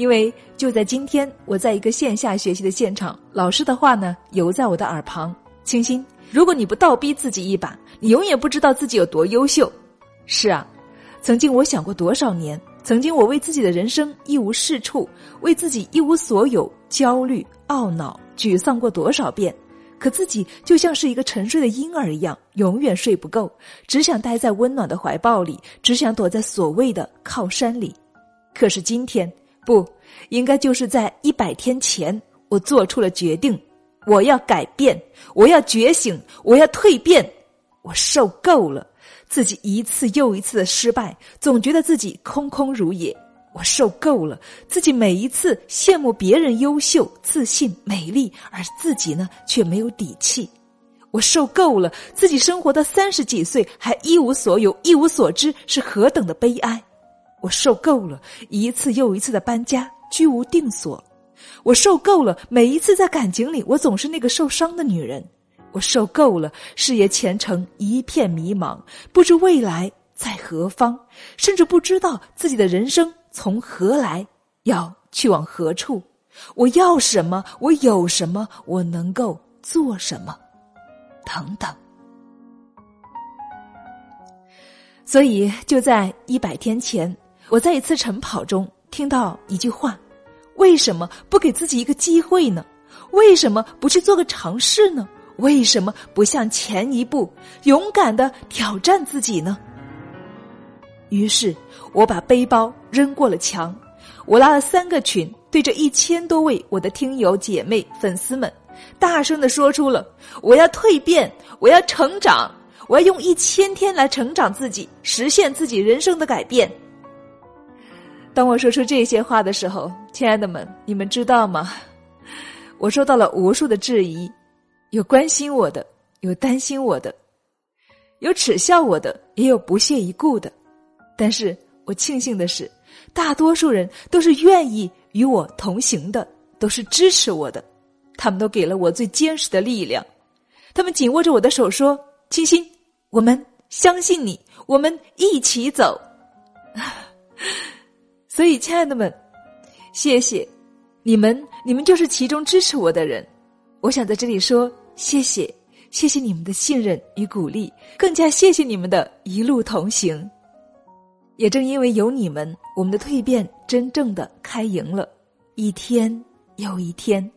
因为就在今天，我在一个线下学习的现场，老师的话呢犹在我的耳旁：清新，如果你不倒逼自己一把，你永远不知道自己有多优秀。是啊，曾经我想过多少年，曾经我为自己的人生一无是处，为自己一无所有，焦虑、懊恼、沮丧过多少遍。可自己就像是一个沉睡的婴儿一样，永远睡不够，只想待在温暖的怀抱里，只想躲在所谓的靠山里。可是今天，不应该就是在一百天前，我做出了决定，我要改变，我要觉醒，我要蜕变，我受够了自己一次又一次的失败，总觉得自己空空如也。我受够了自己每一次羡慕别人优秀、自信、美丽，而自己呢却没有底气。我受够了自己生活到三十几岁还一无所有、一无所知是何等的悲哀。我受够了一次又一次的搬家、居无定所。我受够了每一次在感情里我总是那个受伤的女人。我受够了事业前程一片迷茫，不知未来在何方，甚至不知道自己的人生。从何来？要去往何处？我要什么？我有什么？我能够做什么？等等。所以就在一百天前，我在一次晨跑中听到一句话：为什么不给自己一个机会呢？为什么不去做个尝试呢？为什么不向前一步，勇敢的挑战自己呢？于是，我把背包扔过了墙，我拉了三个群，对着一千多位我的听友姐妹、粉丝们，大声的说出了：“我要蜕变，我要成长，我要用一千天来成长自己，实现自己人生的改变。”当我说出这些话的时候，亲爱的们，你们知道吗？我收到了无数的质疑，有关心我的，有担心我的，有耻笑我的，也有不屑一顾的。但是我庆幸的是，大多数人都是愿意与我同行的，都是支持我的，他们都给了我最坚实的力量，他们紧握着我的手说：“清新，我们相信你，我们一起走。”所以，亲爱的们，谢谢你们，你们就是其中支持我的人。我想在这里说谢谢，谢谢你们的信任与鼓励，更加谢谢你们的一路同行。也正因为有你们，我们的蜕变真正的开营了。一天又一天，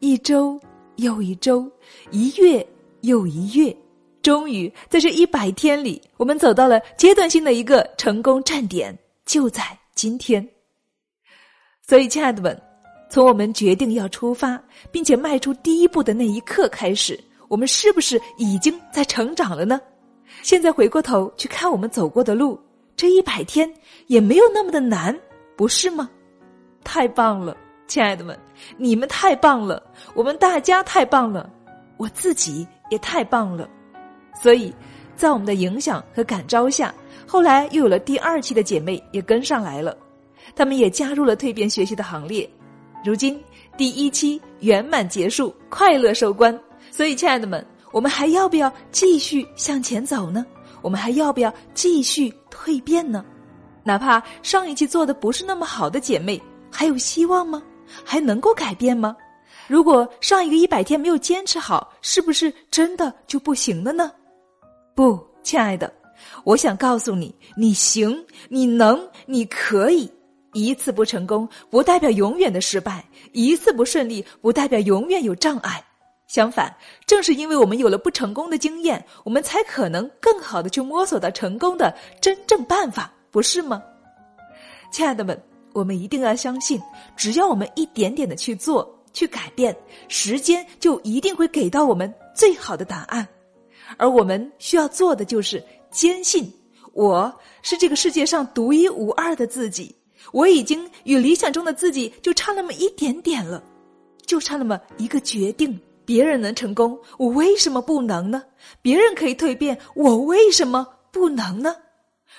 一周又一周，一月又一月，终于在这一百天里，我们走到了阶段性的一个成功站点，就在今天。所以，亲爱的们，从我们决定要出发，并且迈出第一步的那一刻开始，我们是不是已经在成长了呢？现在回过头去看我们走过的路。这一百天也没有那么的难，不是吗？太棒了，亲爱的们，你们太棒了，我们大家太棒了，我自己也太棒了。所以，在我们的影响和感召下，后来又有了第二期的姐妹也跟上来了，她们也加入了蜕变学习的行列。如今第一期圆满结束，快乐收官。所以，亲爱的们，我们还要不要继续向前走呢？我们还要不要继续蜕变呢？哪怕上一期做的不是那么好的姐妹，还有希望吗？还能够改变吗？如果上一个一百天没有坚持好，是不是真的就不行了呢？不，亲爱的，我想告诉你，你行，你能，你可以。一次不成功，不代表永远的失败；一次不顺利，不代表永远有障碍。相反，正是因为我们有了不成功的经验，我们才可能更好的去摸索到成功的真正办法，不是吗？亲爱的们，我们一定要相信，只要我们一点点的去做、去改变，时间就一定会给到我们最好的答案。而我们需要做的就是坚信，我是这个世界上独一无二的自己，我已经与理想中的自己就差那么一点点了，就差那么一个决定。别人能成功，我为什么不能呢？别人可以蜕变，我为什么不能呢？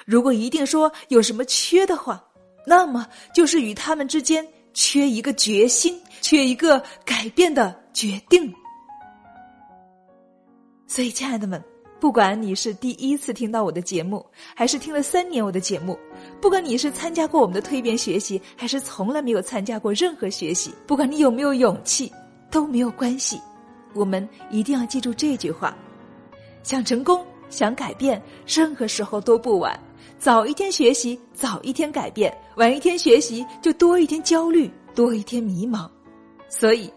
如果一定说有什么缺的话，那么就是与他们之间缺一个决心，缺一个改变的决定。所以，亲爱的们，不管你是第一次听到我的节目，还是听了三年我的节目，不管你是参加过我们的蜕变学习，还是从来没有参加过任何学习，不管你有没有勇气，都没有关系。我们一定要记住这句话：想成功，想改变，任何时候都不晚。早一天学习，早一天改变；晚一天学习，就多一天焦虑，多一天迷茫。所以，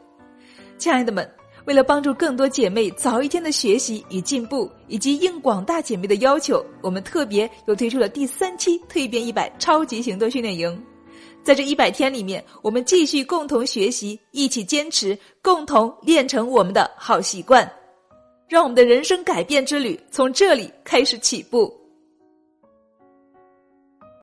亲爱的们。为了帮助更多姐妹早一天的学习与进步，以及应广大姐妹的要求，我们特别又推出了第三期蜕变一百超级行动训练营。在这一百天里面，我们继续共同学习，一起坚持，共同练成我们的好习惯，让我们的人生改变之旅从这里开始起步。